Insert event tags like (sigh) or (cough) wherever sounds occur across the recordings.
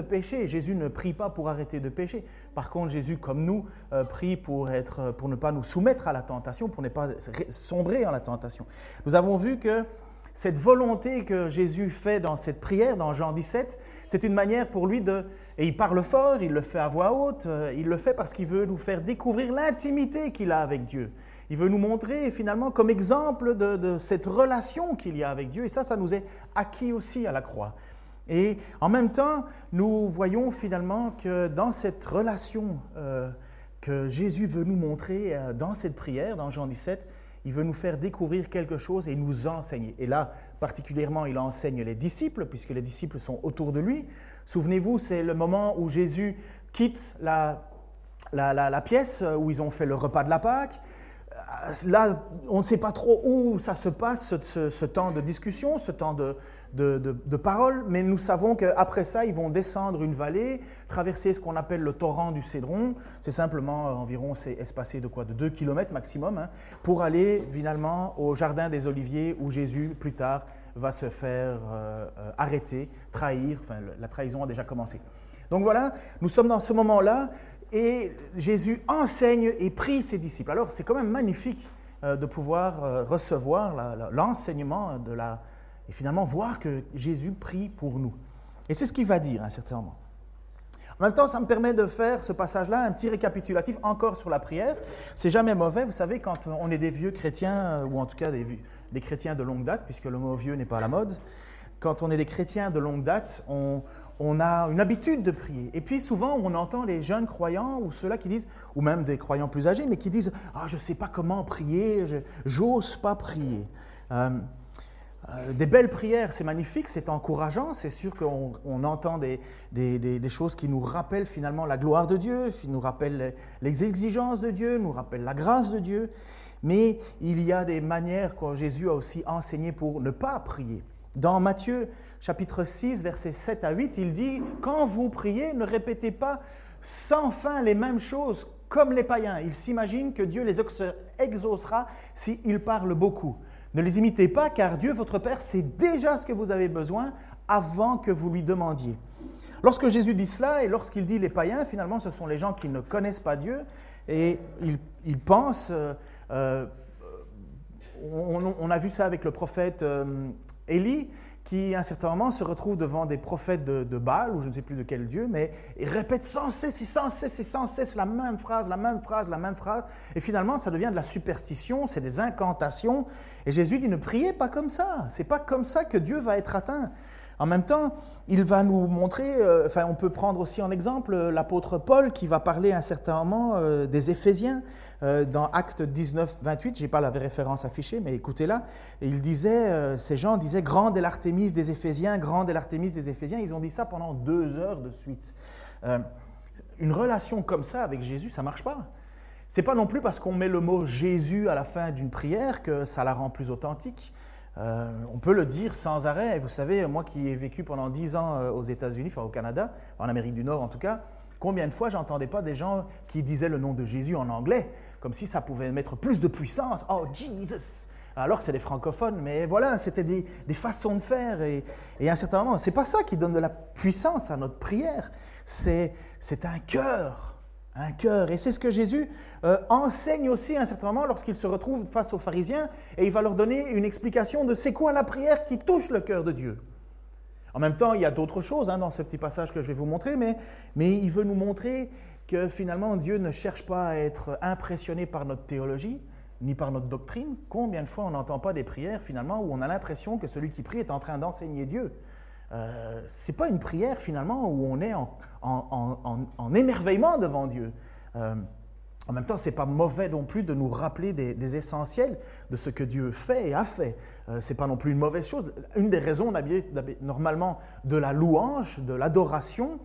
de. Jésus ne prie pas pour arrêter de pécher. Par contre, Jésus, comme nous, euh, prie pour, être, pour ne pas nous soumettre à la tentation, pour ne pas sombrer en la tentation. Nous avons vu que cette volonté que Jésus fait dans cette prière, dans Jean 17, c'est une manière pour lui de... Et il parle fort, il le fait à voix haute, euh, il le fait parce qu'il veut nous faire découvrir l'intimité qu'il a avec Dieu. Il veut nous montrer finalement comme exemple de, cette relation qu'il y a avec Dieu. Et ça, ça nous est acquis aussi à la croix. Et en même temps, nous voyons finalement que dans cette relation euh, que Jésus veut nous montrer euh, dans cette prière, dans Jean 17, il veut nous faire découvrir quelque chose et nous enseigner. Et là, particulièrement, il enseigne les disciples, puisque les disciples sont autour de lui. Souvenez-vous, c'est le moment où Jésus quitte la, pièce où ils ont fait le repas de la Pâque. Euh, là, on ne sait pas trop où ça se passe, ce, temps de discussion, ce temps de, de, parole, mais nous savons qu'après ça, ils vont descendre une vallée, traverser ce qu'on appelle le torrent du Cédron. C'est simplement euh, environ, c'est espacé de quoi? De 2 km maximum, hein, pour aller finalement au jardin des Oliviers où Jésus, plus tard, va se faire euh, arrêter, trahir. Enfin, la trahison a déjà commencé. Donc voilà, nous sommes dans ce moment-là et Jésus enseigne et prie ses disciples. Alors c'est quand même magnifique euh, de pouvoir euh, recevoir l'enseignement de la... et finalement voir que Jésus prie pour nous. Et c'est ce qu'il va dire à un certain moment. En même temps, ça me permet de faire ce passage-là, un petit récapitulatif encore sur la prière. C'est jamais mauvais, vous savez, quand on est des vieux chrétiens, euh, ou en tout cas des, chrétiens de longue date, puisque le mot vieux n'est pas à la mode, quand on est des chrétiens de longue date, on, on a une habitude de prier. Et puis souvent, on entend les jeunes croyants ou ceux-là qui disent, ou même des croyants plus âgés, mais qui disent Ah, je ne sais pas comment prier, j'ose pas prier. Euh, euh, des belles prières, c'est magnifique, c'est encourageant, c'est sûr qu'on entend des, des, choses qui nous rappellent finalement la gloire de Dieu, qui nous rappellent les exigences de Dieu, nous rappellent la grâce de Dieu, mais il y a des manières que Jésus a aussi enseigné pour ne pas prier. Dans Matthieu chapitre 6, versets 7 à 8, il dit, Quand vous priez, ne répétez pas sans fin les mêmes choses comme les païens. Ils s'imaginent que Dieu les exaucera s'ils parlent beaucoup. Ne les imitez pas, car Dieu, votre Père, sait déjà ce que vous avez besoin avant que vous lui demandiez. Lorsque Jésus dit cela et lorsqu'il dit les païens, finalement, ce sont les gens qui ne connaissent pas Dieu et ils, pensent... Euh, euh, on, a vu ça avec le prophète euh, Élie qui, à un certain moment, se retrouve devant des prophètes de, Baal, ou je ne sais plus de quel dieu, mais il répète sans cesse sans cesse sans cesse la même phrase, la même phrase, la même phrase. Et finalement, ça devient de la superstition, c'est des incantations. Et Jésus dit, ne priez pas comme ça. C'est pas comme ça que Dieu va être atteint. En même temps, il va nous montrer, euh, enfin, on peut prendre aussi en exemple euh, l'apôtre Paul qui va parler à un certain moment euh, des Éphésiens. Dans Acte 19, 28, je n'ai pas la référence affichée, mais écoutez-la, il disait, ces gens disaient, grande est l'Artémise des Éphésiens, grande est l'Artémise des Éphésiens. Ils ont dit ça pendant deux heures de suite. une relation comme ça avec Jésus, ça marche pas. C'est pas non plus parce qu'on met le mot Jésus à la fin d'une prière que ça la rend plus authentique. Euh, on peut le dire sans arrêt. Vous savez, moi qui ai vécu pendant dix ans euh, aux États-Unis, enfin au Canada, en Amérique du Nord en tout cas, combien de fois j'entendais pas des gens qui disaient le nom de Jésus en anglais, comme si ça pouvait mettre plus de puissance. Oh, Jesus! Alors que c'est des francophones, mais voilà, c'était des, façons de faire. Et, et à un certain moment, c'est pas ça qui donne de la puissance à notre prière, c'est un cœur un cœur. Et c'est ce que Jésus euh, enseigne aussi à un certain moment lorsqu'il se retrouve face aux pharisiens et il va leur donner une explication de c'est quoi la prière qui touche le cœur de Dieu. En même temps, il y a d'autres choses hein, dans ce petit passage que je vais vous montrer, mais, mais il veut nous montrer que finalement Dieu ne cherche pas à être impressionné par notre théologie ni par notre doctrine. Combien de fois on n'entend pas des prières finalement où on a l'impression que celui qui prie est en train d'enseigner Dieu? Euh, Ce n'est pas une prière finalement où on est en, en, émerveillement devant Dieu. Euh, en même temps, ce n'est pas mauvais non plus de nous rappeler des, essentiels de ce que Dieu fait et a fait. Euh, ce n'est pas non plus une mauvaise chose. Une des raisons normalement de la louange, de l'adoration,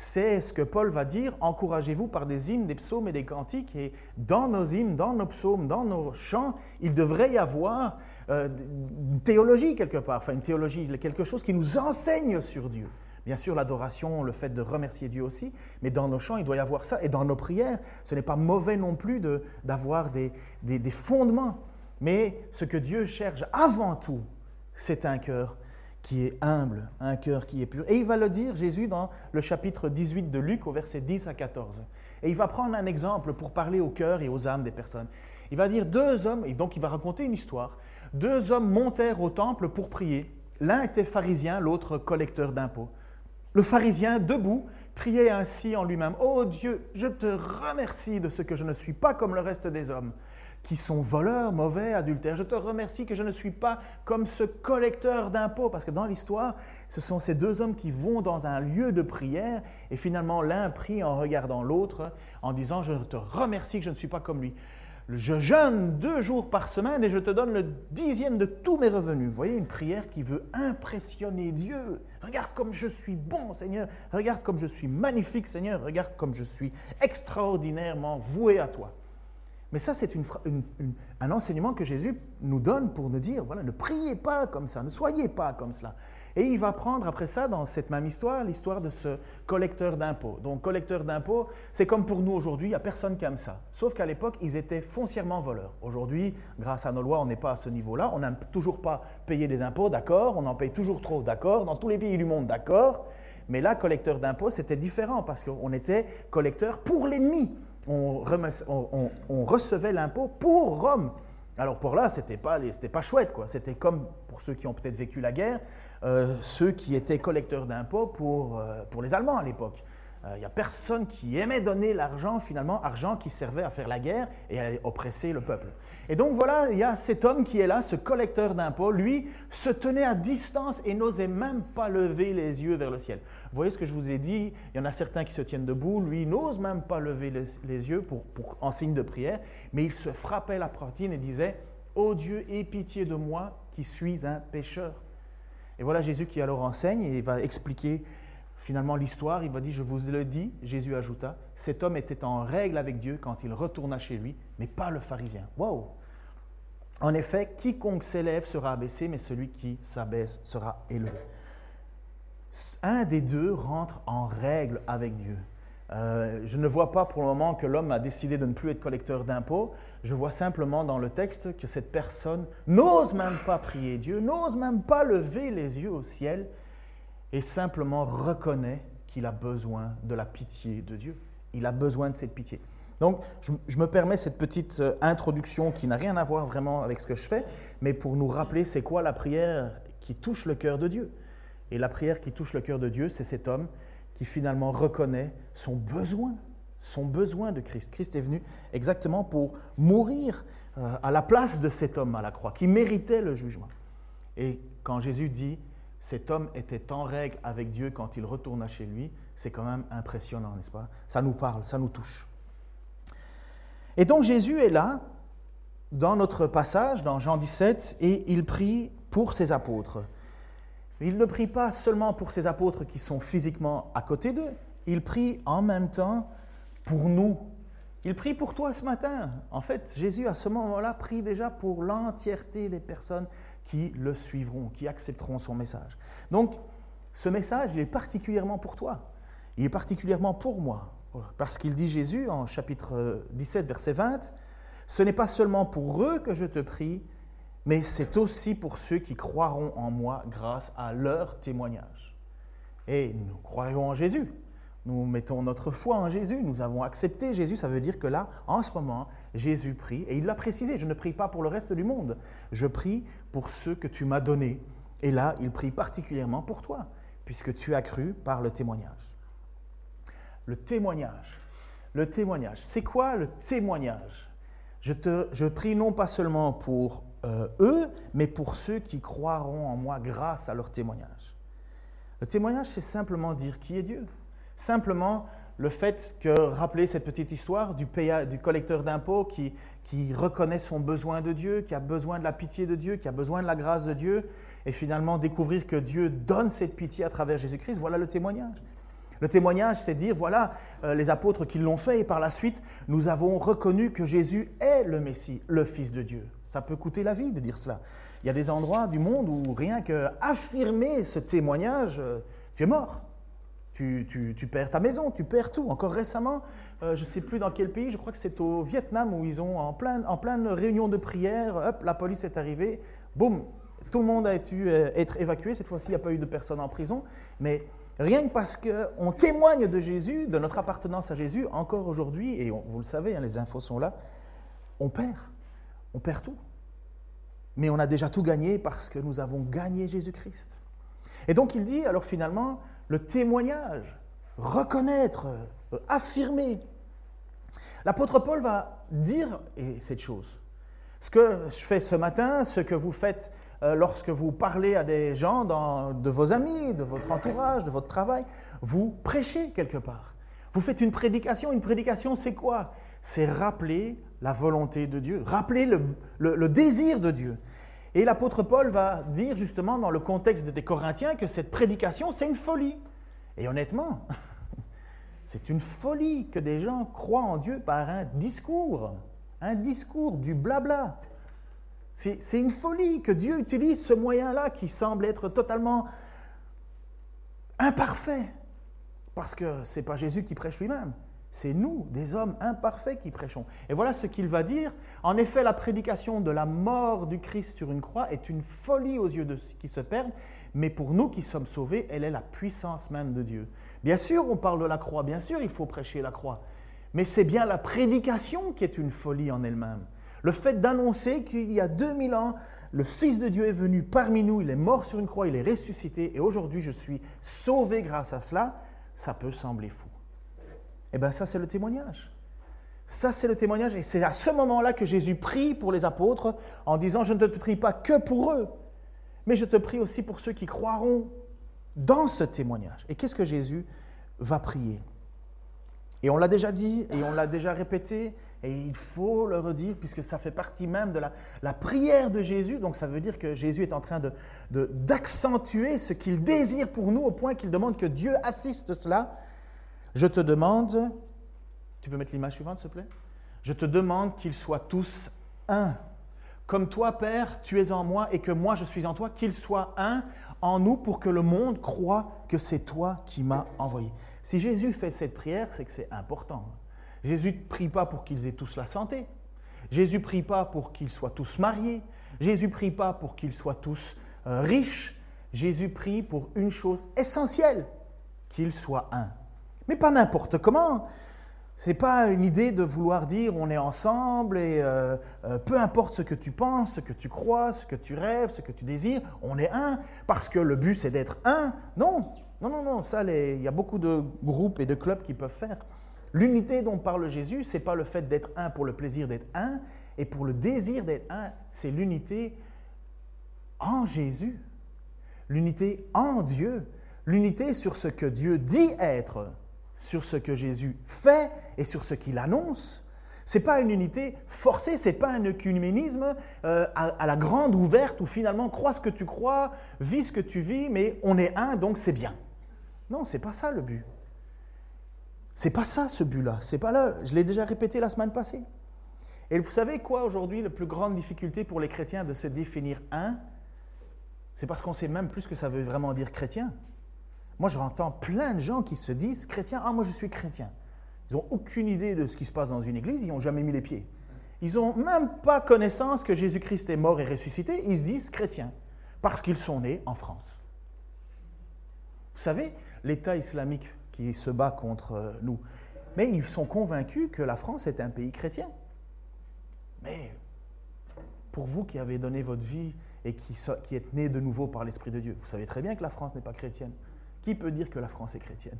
c'est ce que Paul va dire, encouragez-vous par des hymnes, des psaumes et des cantiques. Et dans nos hymnes, dans nos psaumes, dans nos chants, il devrait y avoir euh, une théologie quelque part, enfin une théologie, quelque chose qui nous enseigne sur Dieu. Bien sûr, l'adoration, le fait de remercier Dieu aussi, mais dans nos chants, il doit y avoir ça. Et dans nos prières, ce n'est pas mauvais non plus d'avoir des, des, fondements. Mais ce que Dieu cherche avant tout, c'est un cœur qui est humble, un cœur qui est pur. Et il va le dire, Jésus, dans le chapitre 18 de Luc, au verset 10 à 14. Et il va prendre un exemple pour parler au cœur et aux âmes des personnes. Il va dire deux hommes, et donc il va raconter une histoire. Deux hommes montèrent au temple pour prier. L'un était pharisien, l'autre collecteur d'impôts. Le pharisien, debout, priait ainsi en lui-même, Ô Dieu, je te remercie de ce que je ne suis pas comme le reste des hommes qui sont voleurs, mauvais, adultères. Je te remercie que je ne suis pas comme ce collecteur d'impôts, parce que dans l'histoire, ce sont ces deux hommes qui vont dans un lieu de prière, et finalement l'un prie en regardant l'autre, en disant, je te remercie que je ne suis pas comme lui. Je jeûne deux jours par semaine et je te donne le dixième de tous mes revenus. Vous voyez, une prière qui veut impressionner Dieu. Regarde comme je suis bon, Seigneur. Regarde comme je suis magnifique, Seigneur. Regarde comme je suis extraordinairement voué à toi. Mais ça, c'est un enseignement que Jésus nous donne pour nous dire, voilà, ne priez pas comme ça, ne soyez pas comme cela. Et il va prendre après ça, dans cette même histoire, l'histoire de ce collecteur d'impôts. Donc, collecteur d'impôts, c'est comme pour nous aujourd'hui, il n'y a personne aime ça. Sauf qu'à l'époque, ils étaient foncièrement voleurs. Aujourd'hui, grâce à nos lois, on n'est pas à ce niveau-là. On n'aime toujours pas payer des impôts, d'accord. On en paye toujours trop, d'accord. Dans tous les pays du monde, d'accord. Mais là, collecteur d'impôts, c'était différent parce qu'on était collecteur pour l'ennemi on, recevait l'impôt pour Rome. Alors pour là, c'était pas, pas chouette, quoi. C'était comme pour ceux qui ont peut-être vécu la guerre, euh, ceux qui étaient collecteurs d'impôts pour, euh, pour les Allemands à l'époque. Il euh, n'y a personne qui aimait donner l'argent, finalement, argent qui servait à faire la guerre et à oppresser le peuple. Et donc voilà, il y a cet homme qui est là, ce collecteur d'impôts, lui se tenait à distance et n'osait même pas lever les yeux vers le ciel. Vous voyez ce que je vous ai dit? Il y en a certains qui se tiennent debout, lui n'ose même pas lever les, yeux pour, en signe de prière, mais il se frappait la poitrine et disait Ô Dieu, aie pitié de moi qui suis un pécheur. Et voilà Jésus qui alors enseigne et va expliquer finalement l'histoire, il va dire, je vous le dis, Jésus ajouta, cet homme était en règle avec Dieu quand il retourna chez lui, mais pas le pharisien. Wow En effet, quiconque s'élève sera abaissé, mais celui qui s'abaisse sera élevé. Un des deux rentre en règle avec Dieu. Euh, je ne vois pas pour le moment que l'homme a décidé de ne plus être collecteur d'impôts. Je vois simplement dans le texte que cette personne n'ose même pas prier Dieu, n'ose même pas lever les yeux au ciel, et simplement reconnaît qu'il a besoin de la pitié de Dieu. Il a besoin de cette pitié. Donc, je, me permets cette petite euh, introduction qui n'a rien à voir vraiment avec ce que je fais, mais pour nous rappeler c'est quoi la prière qui touche le cœur de Dieu. Et la prière qui touche le cœur de Dieu, c'est cet homme qui finalement reconnaît son besoin, son besoin de Christ. Christ est venu exactement pour mourir euh, à la place de cet homme à la croix, qui méritait le jugement. Et quand Jésus dit cet homme était en règle avec Dieu quand il retourna chez lui, c'est quand même impressionnant, n'est-ce pas? Ça nous parle, ça nous touche. Et donc Jésus est là, dans notre passage, dans Jean 17, et il prie pour ses apôtres. Il ne prie pas seulement pour ses apôtres qui sont physiquement à côté d'eux, il prie en même temps pour nous. Il prie pour toi ce matin. En fait, Jésus, à ce moment-là, prie déjà pour l'entièreté des personnes qui le suivront, qui accepteront son message. Donc, ce message, il est particulièrement pour toi. Il est particulièrement pour moi. Parce qu'il dit Jésus en chapitre 17, verset 20, Ce n'est pas seulement pour eux que je te prie, mais c'est aussi pour ceux qui croiront en moi grâce à leur témoignage. Et nous croyons en Jésus. Nous mettons notre foi en Jésus, nous avons accepté Jésus, ça veut dire que là, en ce moment, Jésus prie, et il l'a précisé, je ne prie pas pour le reste du monde, je prie pour ceux que tu m'as donnés. Et là, il prie particulièrement pour toi, puisque tu as cru par le témoignage. Le témoignage. Le témoignage. C'est quoi le témoignage? Je, te, je prie non pas seulement pour euh, eux, mais pour ceux qui croiront en moi grâce à leur témoignage. Le témoignage, c'est simplement dire qui est Dieu. Simplement le fait que, rappeler cette petite histoire du, du collecteur d'impôts qui, reconnaît son besoin de Dieu, qui a besoin de la pitié de Dieu, qui a besoin de la grâce de Dieu, et finalement découvrir que Dieu donne cette pitié à travers Jésus-Christ, voilà le témoignage. Le témoignage, c'est dire, voilà, euh, les apôtres qui l'ont fait, et par la suite, nous avons reconnu que Jésus est le Messie, le Fils de Dieu. Ça peut coûter la vie de dire cela. Il y a des endroits du monde où rien qu'affirmer ce témoignage, euh, tu es mort. Tu, perds ta maison, tu perds tout. Encore récemment, euh, je ne sais plus dans quel pays, je crois que c'est au Vietnam où ils ont, en, plein, en pleine réunion de prière, hop, la police est arrivée, boum, Tout le monde a dû euh, être évacué. Cette fois-ci, il n'y a pas eu de personnes en prison. Mais rien que parce qu'on témoigne de Jésus, de notre appartenance à Jésus, encore aujourd'hui, et vous le savez, hein, les infos sont là, on perd. On perd tout. Mais on a déjà tout gagné parce que nous avons gagné Jésus-Christ. Et donc il dit, alors finalement, le témoignage, reconnaître, euh, affirmer. L'apôtre Paul va dire cette chose. Ce que je fais ce matin, ce que vous faites euh, lorsque vous parlez à des gens de vos amis, de votre entourage, de votre travail, vous prêchez quelque part. Vous faites une prédication. Une prédication, c'est quoi? C'est rappeler la volonté de Dieu, rappeler le désir de Dieu. Et l'apôtre Paul va dire justement dans le contexte des Corinthiens que cette prédication, c'est une folie. Et honnêtement, (laughs) c'est une folie que des gens croient en Dieu par un discours, un discours, du blabla. C'est une folie que Dieu utilise ce moyen-là qui semble être totalement imparfait, parce que ce n'est pas Jésus qui prêche lui-même, c'est nous, des hommes imparfaits, qui prêchons. Et voilà ce qu'il va dire. En effet, la prédication de la mort du Christ sur une croix est une folie aux yeux de ceux qui se perdent, mais pour nous qui sommes sauvés, elle est la puissance même de Dieu. Bien sûr, on parle de la croix, bien sûr, il faut prêcher la croix, mais c'est bien la prédication qui est une folie en elle-même. Le fait d'annoncer qu'il y a 2000 ans, le Fils de Dieu est venu parmi nous, il est mort sur une croix, il est ressuscité, et aujourd'hui je suis sauvé grâce à cela, ça peut sembler fou. Eh bien ça c'est le témoignage. Ça c'est le témoignage, et c'est à ce moment-là que Jésus prie pour les apôtres en disant, je ne te prie pas que pour eux, mais je te prie aussi pour ceux qui croiront dans ce témoignage. Et qu'est-ce que Jésus va prier? Et on l'a déjà dit, et on l'a déjà répété, et il faut le redire, puisque ça fait partie même de la, prière de Jésus. Donc ça veut dire que Jésus est en train d'accentuer de, ce qu'il désire pour nous, au point qu'il demande que Dieu assiste cela. Je te demande, tu peux mettre l'image suivante, s'il te plaît? Je te demande qu'ils soient tous un comme toi, Père, tu es en moi et que moi je suis en toi, qu'il soit un en nous pour que le monde croit que c'est toi qui m'as envoyé. Si Jésus fait cette prière, c'est que c'est important. Jésus ne prie pas pour qu'ils aient tous la santé. Jésus ne prie pas pour qu'ils soient tous mariés. Jésus ne prie pas pour qu'ils soient tous euh, riches. Jésus prie pour une chose essentielle, qu'ils soient un. Mais pas n'importe comment. Ce n'est pas une idée de vouloir dire on est ensemble et euh, euh, peu importe ce que tu penses, ce que tu crois, ce que tu rêves, ce que tu désires, on est un, parce que le but c'est d'être un. Non, non, non, non, ça, il y a beaucoup de groupes et de clubs qui peuvent faire. L'unité dont parle Jésus, ce n'est pas le fait d'être un pour le plaisir d'être un, et pour le désir d'être un, c'est l'unité en Jésus, l'unité en Dieu, l'unité sur ce que Dieu dit être sur ce que Jésus fait et sur ce qu'il annonce. Ce n'est pas une unité forcée, ce n'est pas un œcuménisme euh, à, la grande ouverte où finalement crois ce que tu crois, vis ce que tu vis, mais on est un, donc c'est bien. Non, c'est pas ça le but. C'est pas ça ce but-là. C'est pas là. Je l'ai déjà répété la semaine passée. Et vous savez quoi aujourd'hui, la plus grande difficulté pour les chrétiens de se définir un? C'est parce qu'on sait même plus ce que ça veut vraiment dire chrétien. Moi, j'entends plein de gens qui se disent chrétiens, ah, moi je suis chrétien. Ils n'ont aucune idée de ce qui se passe dans une église, ils n'ont jamais mis les pieds. Ils n'ont même pas connaissance que Jésus-Christ est mort et ressuscité, ils se disent chrétiens, parce qu'ils sont nés en France. Vous savez, l'État islamique qui se bat contre euh, nous, mais ils sont convaincus que la France est un pays chrétien. Mais pour vous qui avez donné votre vie et qui, qui êtes nés de nouveau par l'Esprit de Dieu, vous savez très bien que la France n'est pas chrétienne. Qui peut dire que la France est chrétienne?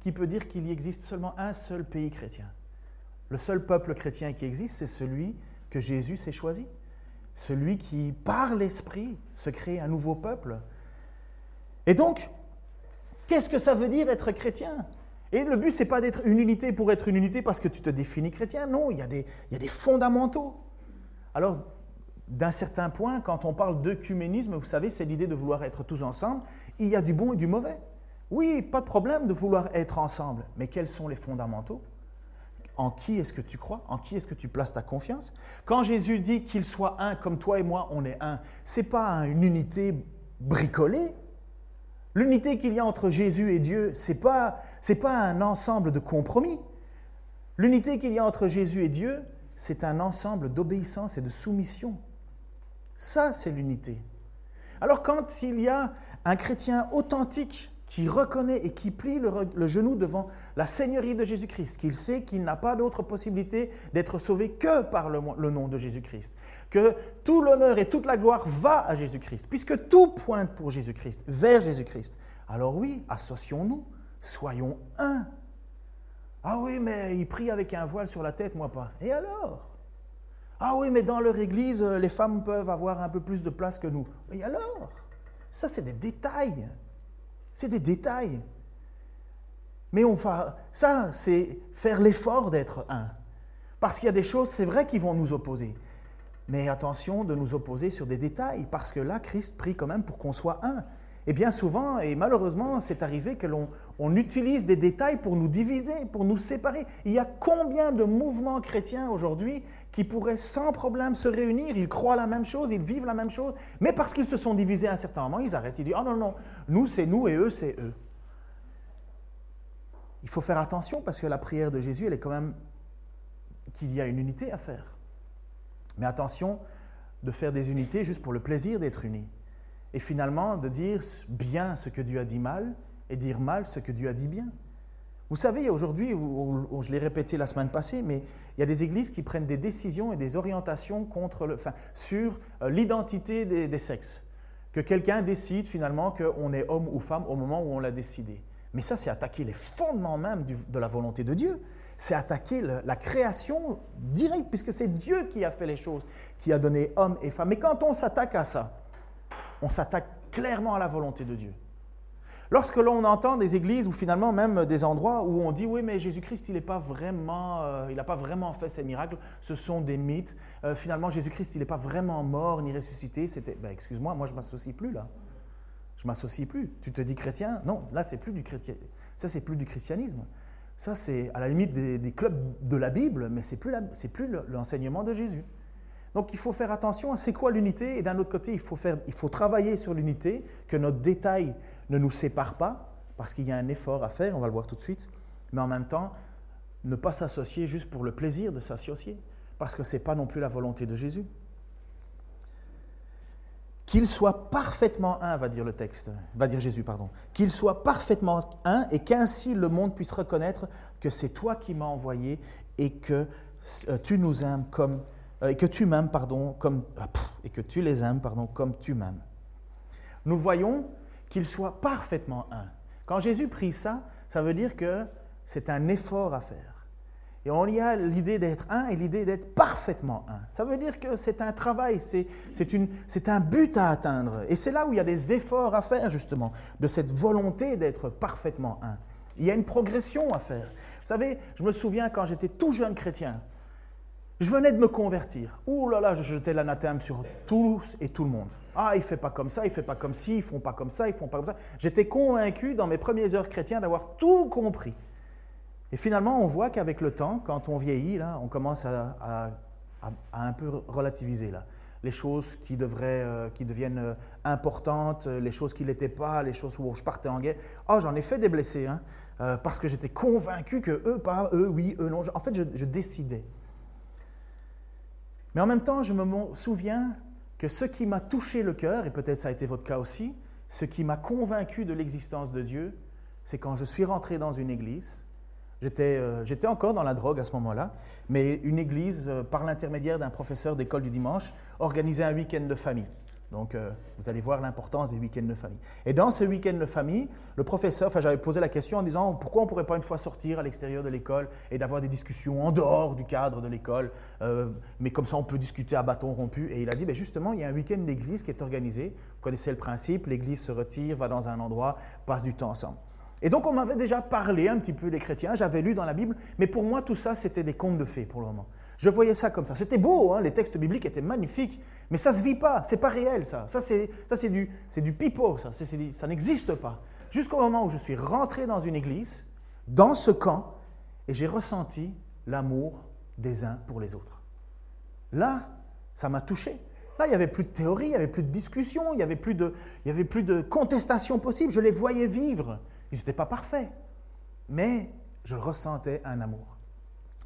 Qui peut dire qu'il y existe seulement un seul pays chrétien? Le seul peuple chrétien qui existe, c'est celui que Jésus s'est choisi. Celui qui, par l'Esprit, se crée un nouveau peuple. Et donc, qu'est-ce que ça veut dire être chrétien? Et le but, ce n'est pas d'être une unité pour être une unité parce que tu te définis chrétien. Non, il y a des, fondamentaux. Alors, d'un certain point, quand on parle d'œcuménisme, vous savez, c'est l'idée de vouloir être tous ensemble. Il y a du bon et du mauvais. Oui, pas de problème de vouloir être ensemble, mais quels sont les fondamentaux? En qui est-ce que tu crois? En qui est-ce que tu places ta confiance? Quand Jésus dit qu'il soit un comme toi et moi, on est un, c'est pas une unité bricolée. L'unité qu'il y a entre Jésus et Dieu, c'est pas c'est pas un ensemble de compromis. L'unité qu'il y a entre Jésus et Dieu, c'est un ensemble d'obéissance et de soumission. Ça, c'est l'unité. Alors quand il y a un chrétien authentique qui reconnaît et qui plie le, genou devant la Seigneurie de Jésus-Christ, qu'il sait qu'il n'a pas d'autre possibilité d'être sauvé que par le, nom de Jésus-Christ, que tout l'honneur et toute la gloire va à Jésus-Christ, puisque tout pointe pour Jésus-Christ, vers Jésus-Christ. Alors oui, associons-nous, soyons un. Ah oui, mais il prie avec un voile sur la tête, moi pas. Et alors? Ah oui, mais dans leur église, les femmes peuvent avoir un peu plus de place que nous. Et alors? Ça, c'est des détails. C'est des détails. Mais on va, ça, c'est faire l'effort d'être un. Parce qu'il y a des choses, c'est vrai, qui vont nous opposer. Mais attention de nous opposer sur des détails, parce que là, Christ prie quand même pour qu'on soit un. Et bien souvent, et malheureusement, c'est arrivé que l'on on utilise des détails pour nous diviser, pour nous séparer. Il y a combien de mouvements chrétiens aujourd'hui qui pourraient sans problème se réunir, ils croient la même chose, ils vivent la même chose, mais parce qu'ils se sont divisés à un certain moment, ils arrêtent, ils disent, oh non, non, nous c'est nous et eux c'est eux. Il faut faire attention parce que la prière de Jésus, elle est quand même qu'il y a une unité à faire. Mais attention de faire des unités juste pour le plaisir d'être unis. Et finalement de dire bien ce que Dieu a dit mal et dire mal ce que Dieu a dit bien. Vous savez, aujourd'hui, je l'ai répété la semaine passée, mais il y a des églises qui prennent des décisions et des orientations contre enfin, sur euh, l'identité des, sexes. Que quelqu'un décide finalement qu'on est homme ou femme au moment où on l'a décidé. Mais ça, c'est attaquer les fondements même de la volonté de Dieu. C'est attaquer la création directe, puisque c'est Dieu qui a fait les choses, qui a donné homme et femme. Mais quand on s'attaque à ça, on s'attaque clairement à la volonté de Dieu. Lorsque l'on entend des églises ou finalement même des endroits où on dit oui mais Jésus-Christ il n'a pas vraiment euh, il pas vraiment fait ces miracles, ce sont des mythes. Euh, finalement Jésus-Christ il n'est pas vraiment mort ni ressuscité. C'était ben, excuse-moi moi je m'associe plus là. Je m'associe plus. Tu te dis chrétien? Non là c'est plus du chrétien. Ça c'est plus du christianisme. Ça c'est à la limite des, clubs de la Bible mais c'est plus c'est plus l'enseignement de Jésus. Donc il faut faire attention à c'est quoi l'unité et d'un autre côté il faut faire il faut travailler sur l'unité que notre détail ne nous sépare pas, parce qu'il y a un effort à faire, on va le voir tout de suite, mais en même temps, ne pas s'associer juste pour le plaisir de s'associer, parce que ce n'est pas non plus la volonté de Jésus. Qu'il soit parfaitement un, va dire le texte, va dire Jésus, pardon. Qu'il soit parfaitement un et qu'ainsi le monde puisse reconnaître que c'est toi qui m'as envoyé et que euh, tu nous aimes comme et que tu m'aimes pardon comme ah, et que tu les aimes pardon comme tu m'aimes. Nous voyons qu'il soit parfaitement un. Quand Jésus prie ça, ça veut dire que c'est un effort à faire. Et on y a l'idée d'être un et l'idée d'être parfaitement un. Ça veut dire que c'est un travail, c'est un but à atteindre. Et c'est là où il y a des efforts à faire, justement, de cette volonté d'être parfaitement un. Il y a une progression à faire. Vous savez, je me souviens quand j'étais tout jeune chrétien, je venais de me convertir. Ouh là là, je jetais l'anathème sur tous et tout le monde. Ah, il fait pas comme ça, il fait pas comme ci, ils font pas comme ça, ils font pas comme ça. J'étais convaincu dans mes premières heures chrétiennes d'avoir tout compris. Et finalement, on voit qu'avec le temps, quand on vieillit, là, on commence à, un peu relativiser. Là. Les choses qui, devraient, euh, qui deviennent euh, importantes, euh, les choses qui ne l'étaient pas, les choses où je partais en guerre. Oh, j'en ai fait des blessés, hein, parce que j'étais convaincu que eux, pas eux, oui, eux, non. En fait, je décidais. Mais en même temps, je me souviens que ce qui m'a touché le cœur, et peut-être ça a été votre cas aussi, ce qui m'a convaincu de l'existence de Dieu, c'est quand je suis rentré dans une église. J'étais euh, encore dans la drogue à ce moment-là, mais une église, euh, par l'intermédiaire d'un professeur d'école du dimanche, organisait un week-end de famille. Donc, euh, vous allez voir l'importance des week-ends de famille. Et dans ce week-end de famille, le professeur, enfin, j'avais posé la question en disant pourquoi on ne pourrait pas une fois sortir à l'extérieur de l'école et d'avoir des discussions en dehors du cadre de l'école, euh, mais comme ça on peut discuter à bâton rompu. Et il a dit ben justement, il y a un week-end d'église qui est organisé. Vous connaissez le principe l'église se retire, va dans un endroit, passe du temps ensemble. Et donc, on m'avait déjà parlé un petit peu des chrétiens, j'avais lu dans la Bible, mais pour moi, tout ça, c'était des contes de fées pour le moment. Je voyais ça comme ça. C'était beau, hein, les textes bibliques étaient magnifiques, mais ça ne se vit pas, c'est pas réel ça. Ça c'est du, du pipeau, ça, ça n'existe pas. Jusqu'au moment où je suis rentré dans une église, dans ce camp, et j'ai ressenti l'amour des uns pour les autres. Là, ça m'a touché. Là, il n'y avait plus de théorie, il n'y avait plus de discussion, il n'y avait, plus de, il y avait plus de contestation possible. Je les voyais vivre. Ils n'étaient pas parfaits, mais je ressentais un amour.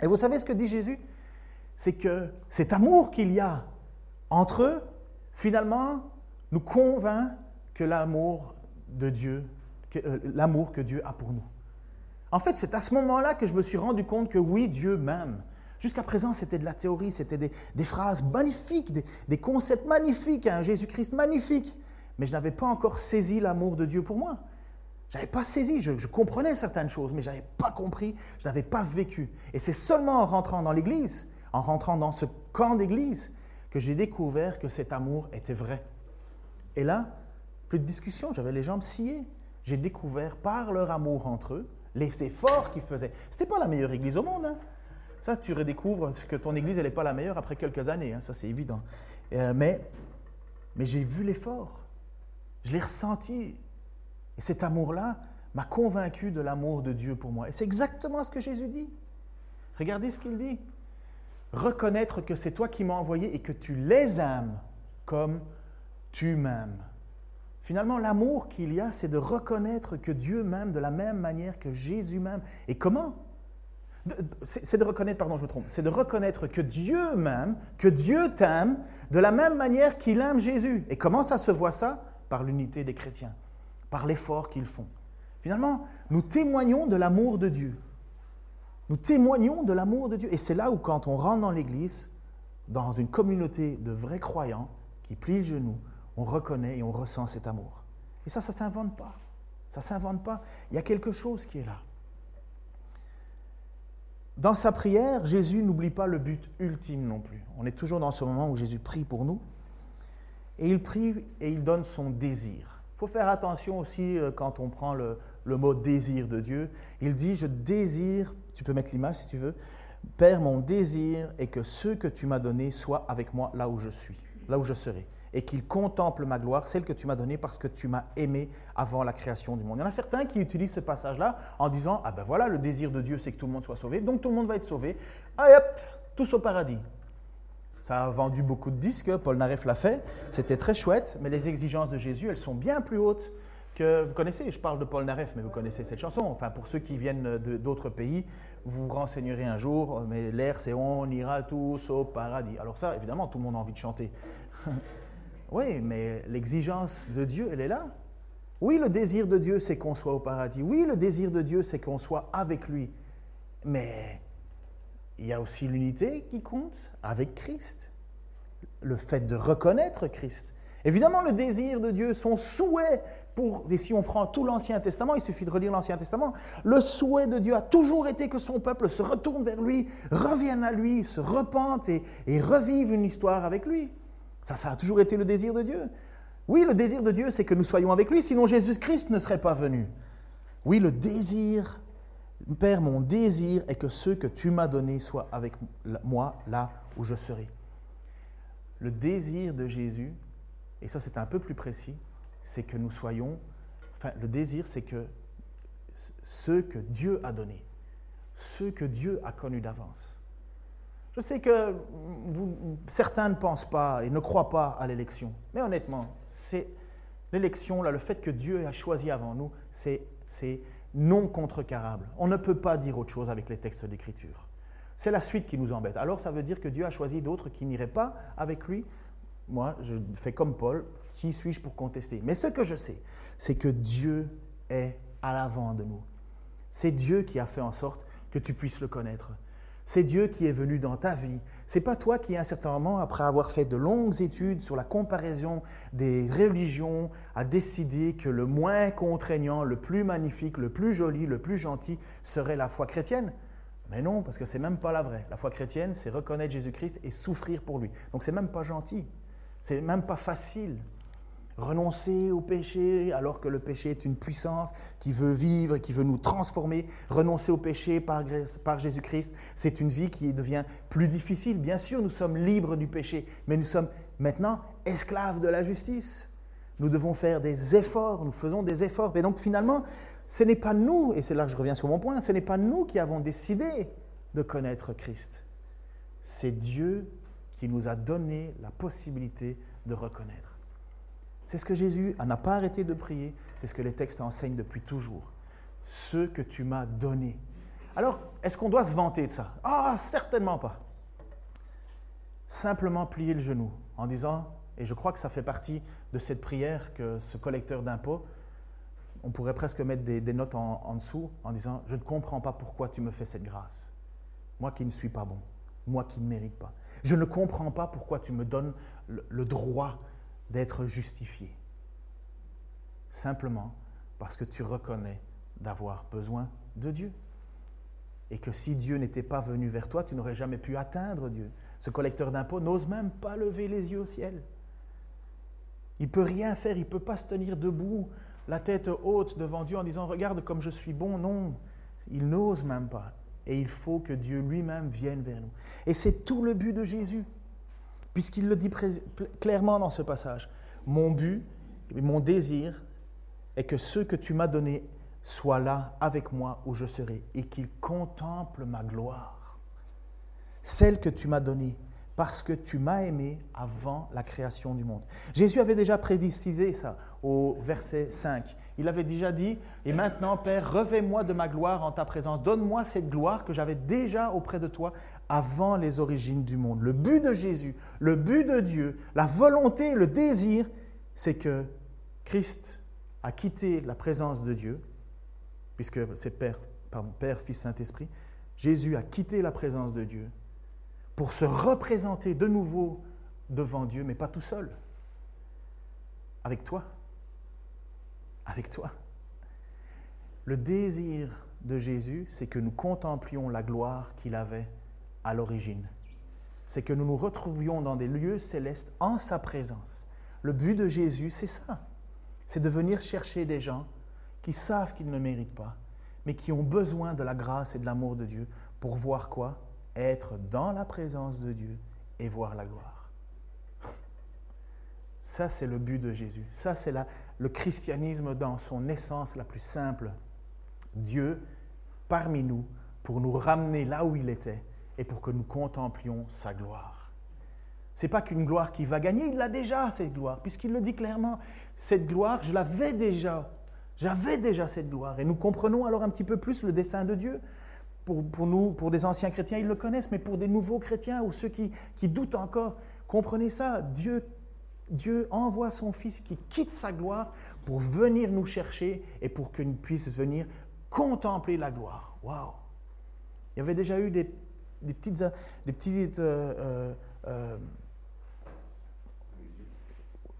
Et vous savez ce que dit Jésus? C'est que cet amour qu'il y a entre eux, finalement, nous convainc que l'amour de Dieu, euh, l'amour que Dieu a pour nous. En fait, c'est à ce moment-là que je me suis rendu compte que oui, Dieu m'aime. Jusqu'à présent, c'était de la théorie, c'était des, phrases magnifiques, des, concepts magnifiques, un Jésus-Christ magnifique. Mais je n'avais pas encore saisi l'amour de Dieu pour moi. Je n'avais pas saisi, je, comprenais certaines choses, mais je n'avais pas compris, je n'avais pas vécu. Et c'est seulement en rentrant dans l'Église, en rentrant dans ce camp d'Église, que j'ai découvert que cet amour était vrai. Et là, plus de discussion, j'avais les jambes sciées. J'ai découvert par leur amour entre eux les efforts qu'ils faisaient. Ce n'était pas la meilleure église au monde. Hein. Ça, tu redécouvres que ton église, elle n'est pas la meilleure après quelques années. Hein. Ça, c'est évident. Euh, mais mais j'ai vu l'effort. Je l'ai ressenti. Et cet amour-là m'a convaincu de l'amour de Dieu pour moi. Et c'est exactement ce que Jésus dit. Regardez ce qu'il dit. Reconnaître que c'est toi qui m'as envoyé et que tu les aimes comme tu m'aimes. Finalement, l'amour qu'il y a, c'est de reconnaître que Dieu m'aime de la même manière que Jésus m'aime. Et comment C'est de reconnaître, pardon, je me trompe, c'est de reconnaître que Dieu m'aime, que Dieu t'aime de la même manière qu'il aime Jésus. Et comment ça se voit ça? Par l'unité des chrétiens, par l'effort qu'ils font. Finalement, nous témoignons de l'amour de Dieu. Nous témoignons de l'amour de Dieu. Et c'est là où, quand on rentre dans l'Église, dans une communauté de vrais croyants qui plient le genou, on reconnaît et on ressent cet amour. Et ça, ça ne s'invente pas. Ça ne s'invente pas. Il y a quelque chose qui est là. Dans sa prière, Jésus n'oublie pas le but ultime non plus. On est toujours dans ce moment où Jésus prie pour nous. Et il prie et il donne son désir. Faut faire attention aussi euh, quand on prend le, mot désir de Dieu. Il dit, je désire, tu peux mettre l'image si tu veux, Père, mon désir est que ceux que tu m'as donnés soient avec moi là où je suis, là où je serai et qu'il contemple ma gloire, celle que tu m'as donnée parce que tu m'as aimé avant la création du monde. Il y en a certains qui utilisent ce passage-là en disant Ah ben voilà, le désir de Dieu, c'est que tout le monde soit sauvé, donc tout le monde va être sauvé. Ah hop, tous au paradis. Ça a vendu beaucoup de disques, Paul Naref l'a fait, c'était très chouette, mais les exigences de Jésus, elles sont bien plus hautes que vous connaissez. Je parle de Paul Naref, mais vous connaissez cette chanson. Enfin, pour ceux qui viennent d'autres pays, vous vous renseignerez un jour, mais l'air c'est On ira tous au paradis. Alors, ça, évidemment, tout le monde a envie de chanter. (laughs) Oui, mais l'exigence de Dieu, elle est là. Oui, le désir de Dieu, c'est qu'on soit au paradis. Oui, le désir de Dieu, c'est qu'on soit avec lui. Mais il y a aussi l'unité qui compte avec Christ. Le fait de reconnaître Christ. Évidemment, le désir de Dieu, son souhait pour, et si on prend tout l'Ancien Testament, il suffit de relire l'Ancien Testament, le souhait de Dieu a toujours été que son peuple se retourne vers lui, revienne à lui, se repente et, et revive une histoire avec lui. Ça, ça a toujours été le désir de Dieu. Oui, le désir de Dieu, c'est que nous soyons avec lui, sinon Jésus-Christ ne serait pas venu. Oui, le désir, Père, mon désir est que ceux que tu m'as donnés soient avec moi là où je serai. Le désir de Jésus, et ça c'est un peu plus précis, c'est que nous soyons, enfin le désir c'est que ceux que Dieu a donnés, ceux que Dieu a connus d'avance, je sais que certains ne pensent pas et ne croient pas à l'élection, mais honnêtement, c'est l'élection, là, le fait que Dieu a choisi avant nous, c'est non contrecarrable. On ne peut pas dire autre chose avec les textes d'Écriture. C'est la suite qui nous embête. Alors ça veut dire que Dieu a choisi d'autres qui n'iraient pas avec lui. Moi, je fais comme Paul, qui suis-je pour contester? Mais ce que je sais, c'est que Dieu est à l'avant de nous. C'est Dieu qui a fait en sorte que tu puisses le connaître. C'est Dieu qui est venu dans ta vie. C'est pas toi qui, à un certain moment, après avoir fait de longues études sur la comparaison des religions, a décidé que le moins contraignant, le plus magnifique, le plus joli, le plus gentil serait la foi chrétienne. Mais non, parce que c'est même pas la vraie. La foi chrétienne, c'est reconnaître Jésus-Christ et souffrir pour lui. Donc c'est même pas gentil. C'est même pas facile renoncer au péché alors que le péché est une puissance qui veut vivre, qui veut nous transformer. Renoncer au péché par, par Jésus-Christ, c'est une vie qui devient plus difficile. Bien sûr, nous sommes libres du péché, mais nous sommes maintenant esclaves de la justice. Nous devons faire des efforts, nous faisons des efforts. Et donc finalement, ce n'est pas nous, et c'est là que je reviens sur mon point, ce n'est pas nous qui avons décidé de connaître Christ. C'est Dieu qui nous a donné la possibilité de reconnaître. C'est ce que Jésus n'a pas arrêté de prier, c'est ce que les textes enseignent depuis toujours. Ce que tu m'as donné. Alors, est-ce qu'on doit se vanter de ça? Ah, certainement pas. Simplement plier le genou en disant, Et je crois que ça fait partie de cette prière que ce collecteur d'impôts, on pourrait presque mettre des, notes en, dessous en disant, je ne comprends pas pourquoi tu me fais cette grâce. Moi qui ne suis pas bon, moi qui ne mérite pas. Je ne comprends pas pourquoi tu me donnes le droit d'être justifié. Simplement parce que tu reconnais d'avoir besoin de Dieu. Et que si Dieu n'était pas venu vers toi, tu n'aurais jamais pu atteindre Dieu. Ce collecteur d'impôts n'ose même pas lever les yeux au ciel. Il peut rien faire, il ne peut pas se tenir debout, la tête haute devant Dieu en disant Regarde comme je suis bon. Non, il n'ose même pas. Et il faut que Dieu lui-même vienne vers nous. Et c'est tout le but de Jésus, puisqu'il le dit clairement dans ce passage. Mon but, mon désir est que ceux que tu m'as donnés soient là avec moi où je serai et qu'ils contemplent ma gloire, celle que tu m'as donnée parce que tu m'as aimé avant la création du monde. Jésus avait déjà prédistisé ça au verset 5. Il avait déjà dit, et maintenant Père, revais-moi de ma gloire en ta présence, donne-moi cette gloire que j'avais déjà auprès de toi avant les origines du monde. Le but de Jésus, le but de Dieu, la volonté, le désir, c'est que Christ a quitté la présence de Dieu, puisque c'est Père, pardon, Père, Fils, Saint-Esprit, Jésus a quitté la présence de Dieu pour se représenter de nouveau devant Dieu, mais pas tout seul, avec toi, avec toi. Le désir de Jésus, c'est que nous contemplions la gloire qu'il avait à l'origine. C'est que nous nous retrouvions dans des lieux célestes en sa présence. Le but de Jésus, c'est ça c'est de venir chercher des gens qui savent qu'ils ne méritent pas, mais qui ont besoin de la grâce et de l'amour de Dieu pour voir quoi? Être dans la présence de Dieu et voir la gloire. Ça, c'est le but de Jésus. Ça, c'est le christianisme dans son essence la plus simple. Dieu parmi nous pour nous ramener là où il était et pour que nous contemplions sa gloire. Ce n'est pas qu'une gloire qui va gagner, il l'a déjà, cette gloire, puisqu'il le dit clairement cette gloire, je l'avais déjà. J'avais déjà cette gloire. Et nous comprenons alors un petit peu plus le dessein de Dieu. Pour, nous, pour des anciens chrétiens, ils le connaissent, mais pour des nouveaux chrétiens ou ceux qui, qui doutent encore, comprenez ça. Dieu, Dieu envoie son Fils qui quitte sa gloire pour venir nous chercher et pour que nous puissions venir contempler la gloire. Waouh! Il y avait déjà eu des, petites, des petites euh, euh, euh,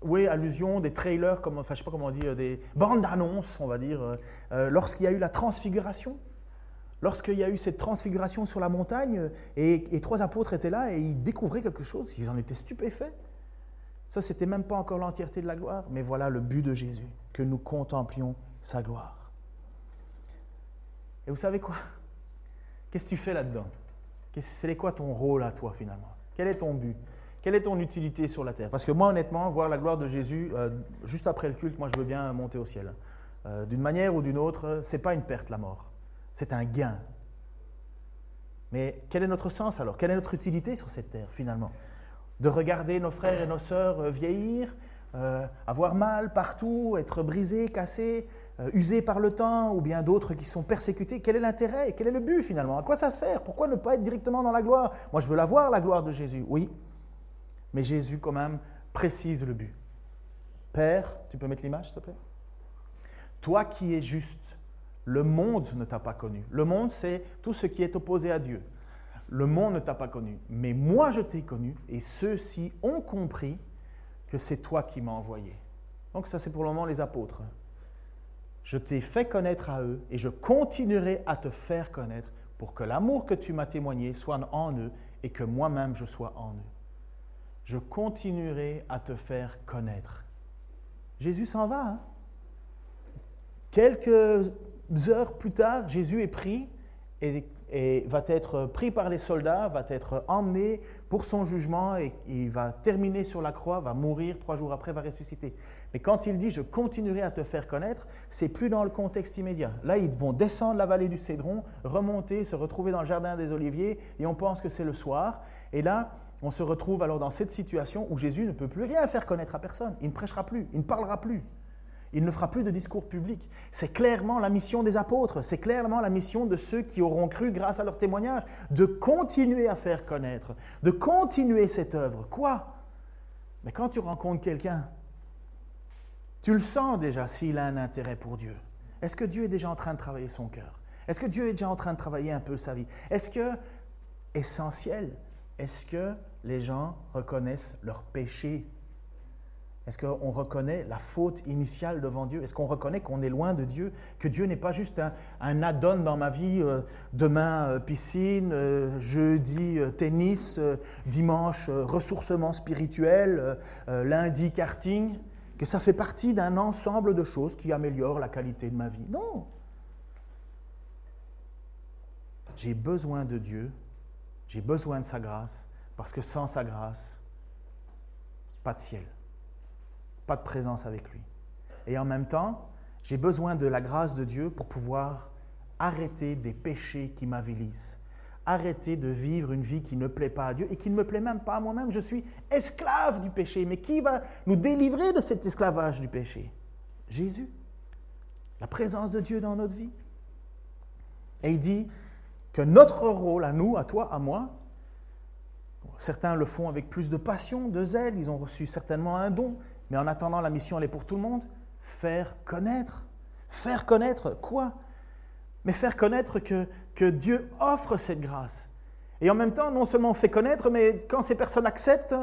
oui, allusion, des trailers, comme, sais pas comment euh, des bandes d'annonces, on va dire, euh, euh, lorsqu'il y a eu la transfiguration. Lorsqu'il y a eu cette transfiguration sur la montagne, et, trois apôtres étaient là et ils découvraient quelque chose, ils en étaient stupéfaits. Ça, c'était même pas encore l'entièreté de la gloire, mais voilà le but de Jésus, que nous contemplions sa gloire. Et vous savez quoi? Qu'est-ce que tu fais là-dedans? C'est quoi ton rôle à toi finalement? Quel est ton but? Quelle est ton utilité sur la terre? Parce que moi, honnêtement, voir la gloire de Jésus, euh, juste après le culte, moi, je veux bien monter au ciel. Euh, d'une manière ou d'une autre, ce n'est pas une perte, la mort. C'est un gain. Mais quel est notre sens alors? Quelle est notre utilité sur cette terre, finalement? De regarder nos frères et nos sœurs euh, vieillir, avoir mal partout, être brisés, cassés, usés par le temps, ou bien d'autres qui sont persécutés. Quel est l'intérêt Quel est le but, finalement? À quoi ça sert? Pourquoi ne pas être directement dans la gloire? Moi, je veux la voir, la gloire de Jésus. Oui, mais Jésus, quand même, précise le but. Père, tu peux mettre l'image, s'il te plaît? Toi qui es juste, le monde ne t'a pas connu. Le monde, c'est tout ce qui est opposé à Dieu. Le monde ne t'a pas connu. Mais moi, je t'ai connu, et ceux-ci ont compris que c'est toi qui m'as envoyé. Donc ça, c'est pour le moment les apôtres. Je t'ai fait connaître à eux, et je continuerai à te faire connaître pour que l'amour que tu m'as témoigné soit en eux, et que moi-même je sois en eux je continuerai à te faire connaître. Jésus s'en va. Hein. Quelques heures plus tard, Jésus est pris et, va être pris par les soldats, va être emmené pour son jugement et il va terminer sur la croix, va mourir, trois jours après, va ressusciter. Mais quand il dit je continuerai à te faire connaître, c'est plus dans le contexte immédiat. Là, ils vont descendre la vallée du Cédron, remonter, se retrouver dans le jardin des Oliviers et on pense que c'est le soir. Et là, on se retrouve alors dans cette situation où Jésus ne peut plus rien faire connaître à personne. Il ne prêchera plus, il ne parlera plus. Il ne fera plus de discours public. C'est clairement la mission des apôtres, c'est clairement la mission de ceux qui auront cru grâce à leur témoignage, de continuer à faire connaître, de continuer cette œuvre. Quoi? Mais quand tu rencontres quelqu'un, tu le sens déjà s'il a un intérêt pour Dieu. Est-ce que Dieu est déjà en train de travailler son cœur? Est-ce que Dieu est déjà en train de travailler un peu sa vie? Est-ce que, essentiel, est-ce que les gens reconnaissent leur péché? Est-ce qu'on reconnaît la faute initiale devant Dieu? Est-ce qu'on reconnaît qu'on est loin de Dieu Que Dieu n'est pas juste un, add-on dans ma vie, euh, demain euh, piscine, euh, jeudi tennis, dimanche ressourcement spirituel, lundi karting? Que ça fait partie d'un ensemble de choses qui améliorent la qualité de ma vie. Non. J'ai besoin de Dieu, j'ai besoin de sa grâce, parce que sans sa grâce, pas de ciel pas de présence avec lui. Et en même temps, j'ai besoin de la grâce de Dieu pour pouvoir arrêter des péchés qui m'avilissent, arrêter de vivre une vie qui ne plaît pas à Dieu et qui ne me plaît même pas à moi-même. Je suis esclave du péché. Mais qui va nous délivrer de cet esclavage du péché? Jésus. La présence de Dieu dans notre vie. Et il dit que notre rôle à nous, à toi, à moi, certains le font avec plus de passion, de zèle, ils ont reçu certainement un don, mais en attendant, la mission, elle est pour tout le monde. Faire connaître. Faire connaître quoi? Mais faire connaître que, que Dieu offre cette grâce. Et en même temps, non seulement on fait connaître, mais quand ces personnes acceptent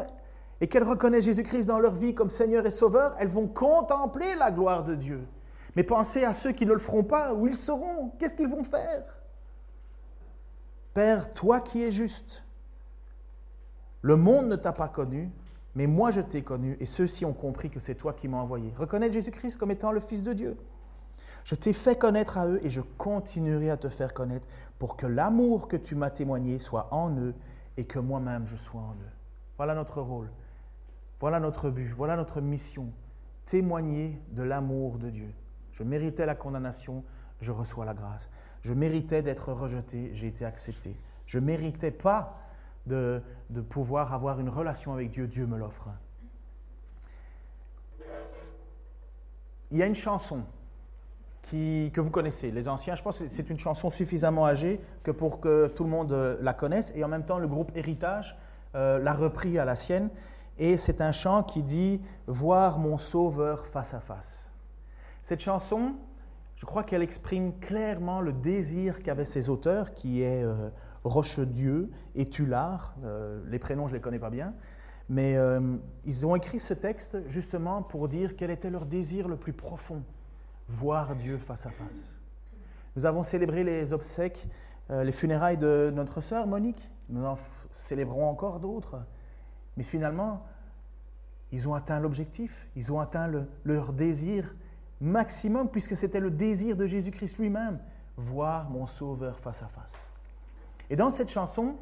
et qu'elles reconnaissent Jésus-Christ dans leur vie comme Seigneur et Sauveur, elles vont contempler la gloire de Dieu. Mais pensez à ceux qui ne le feront pas, où ils seront, qu'est-ce qu'ils vont faire? Père, toi qui es juste, le monde ne t'a pas connu, mais moi je t'ai connu et ceux-ci ont compris que c'est toi qui m'as envoyé. Reconnaître Jésus-Christ comme étant le Fils de Dieu. Je t'ai fait connaître à eux et je continuerai à te faire connaître pour que l'amour que tu m'as témoigné soit en eux et que moi-même je sois en eux. Voilà notre rôle. Voilà notre but. Voilà notre mission. Témoigner de l'amour de Dieu. Je méritais la condamnation, je reçois la grâce. Je méritais d'être rejeté, j'ai été accepté. Je méritais pas de, pouvoir avoir une relation avec Dieu, Dieu me l'offre. Il y a une chanson que vous connaissez, les anciens, je pense que c'est une chanson suffisamment âgée que pour que tout le monde euh, la connaisse, et en même temps le groupe Héritage euh, l'a repris à la sienne, et c'est un chant qui dit « Voir mon Sauveur face à face ». Cette chanson, je crois qu'elle exprime clairement le désir qu'avaient ses auteurs, qui est euh, Rochedieu et Tullard. Les prénoms, je ne les connais pas bien. Mais ils ont écrit ce texte justement pour dire quel était leur désir le plus profond, voir Dieu face à face. Nous avons célébré les obsèques, euh, les funérailles de notre sœur Monique. Nous en célébrons encore d'autres. Mais finalement, ils ont atteint l'objectif, ils ont atteint leur désir maximum, puisque c'était le désir de Jésus-Christ lui-même, voir mon Sauveur face à face. Et dans cette chanson,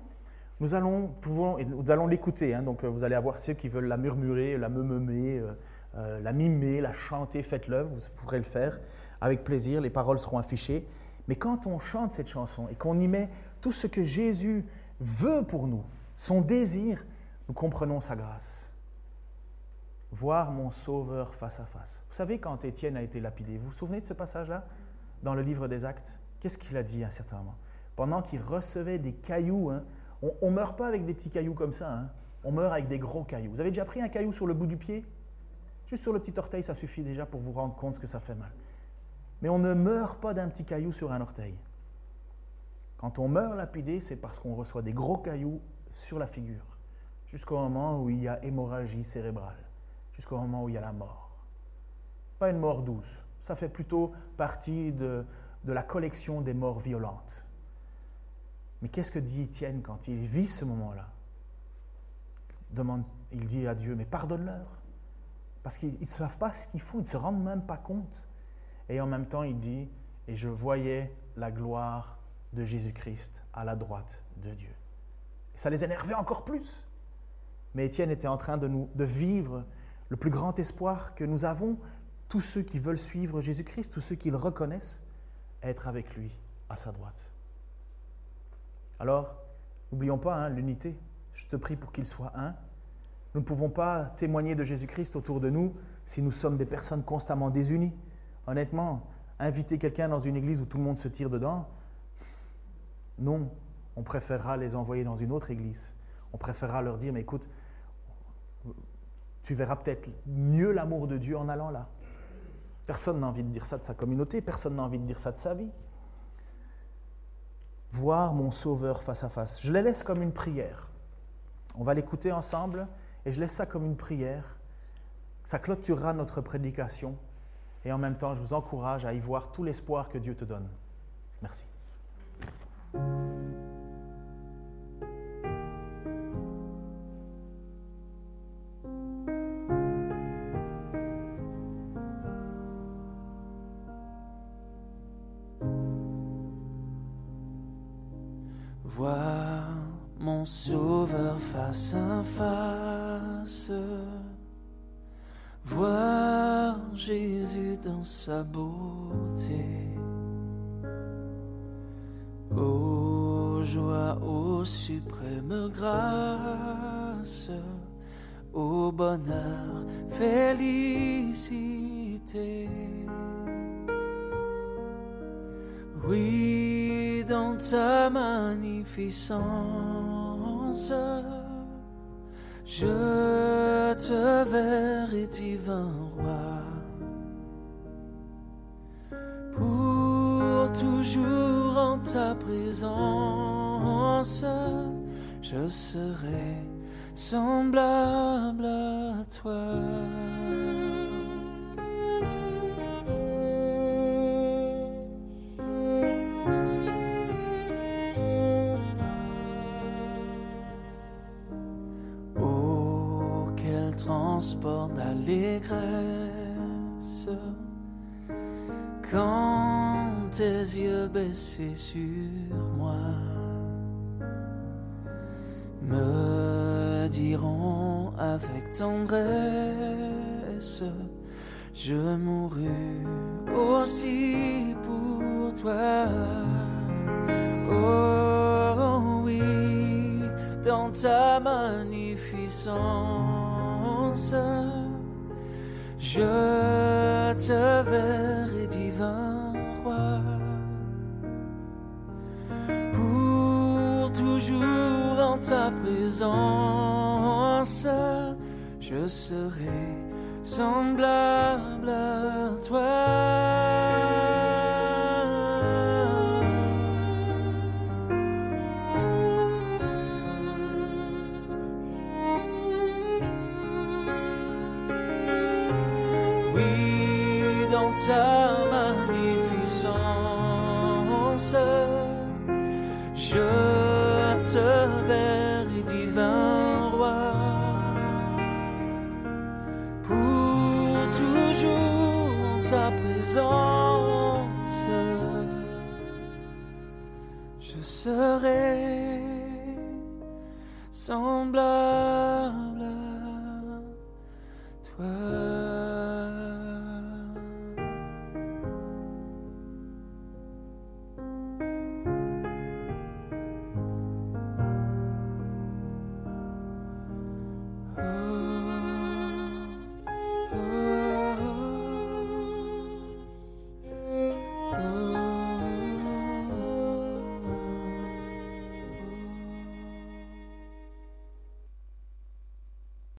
nous allons, nous allons l'écouter. Hein. donc euh, vous allez avoir ceux qui veulent la murmurer, la meumer, euh, euh, la mimer, la chanter, faites-le, vous pourrez le faire avec plaisir, les paroles seront affichées. Mais quand on chante cette chanson et qu'on y met tout ce que Jésus veut pour nous, son désir, nous comprenons sa grâce. Voir mon Sauveur face à face. Vous savez, quand Étienne a été lapidé, vous vous souvenez de ce passage-là? Dans le livre des Actes Qu'est-ce qu'il a dit à un certain moment? Pendant qu'il recevait des cailloux. Hein. On ne meurt pas avec des petits cailloux comme ça, hein. on meurt avec des gros cailloux. Vous avez déjà pris un caillou sur le bout du pied? Juste sur le petit orteil, ça suffit déjà pour vous rendre compte que ça fait mal. Mais on ne meurt pas d'un petit caillou sur un orteil. Quand on meurt lapidé, c'est parce qu'on reçoit des gros cailloux sur la figure, jusqu'au moment où il y a hémorragie cérébrale, jusqu'au moment où il y a la mort. Pas une mort douce, ça fait plutôt partie de, la collection des morts violentes. Mais qu'est-ce que dit Étienne quand il vit ce moment-là? Il dit à Dieu, mais pardonne-leur. Parce qu'ils ne savent pas ce qu'ils font, ils ne se rendent même pas compte. Et en même temps, il dit, et je voyais la gloire de Jésus-Christ à la droite de Dieu. Et ça les énervait encore plus. Mais Étienne était en train de, vivre le plus grand espoir que nous avons, tous ceux qui veulent suivre Jésus-Christ, tous ceux qui le reconnaissent, être avec lui à sa droite. Alors, n'oublions pas hein, l'unité. Je te prie pour qu'il soit un. Nous ne pouvons pas témoigner de Jésus-Christ autour de nous si nous sommes des personnes constamment désunies. Honnêtement, inviter quelqu'un dans une église où tout le monde se tire dedans, non, on préférera les envoyer dans une autre église. On préférera leur dire, mais écoute, Tu verras peut-être mieux l'amour de Dieu en allant là. Personne n'a envie de dire ça de sa communauté, personne n'a envie de dire ça de sa vie. Voir mon Sauveur face à face. Je les laisse comme une prière. On va l'écouter ensemble et je laisse ça comme une prière. Ça clôturera notre prédication et en même temps, je vous encourage à y voir tout l'espoir que Dieu te donne. Merci. Je te verrai divin roi. Pour toujours en ta présence, je serai semblable à toi. Baissés sur moi. Me diront avec tendresse je mourus aussi pour toi. Oh oui dans ta magnificence je te verrai je serai semblable à toi.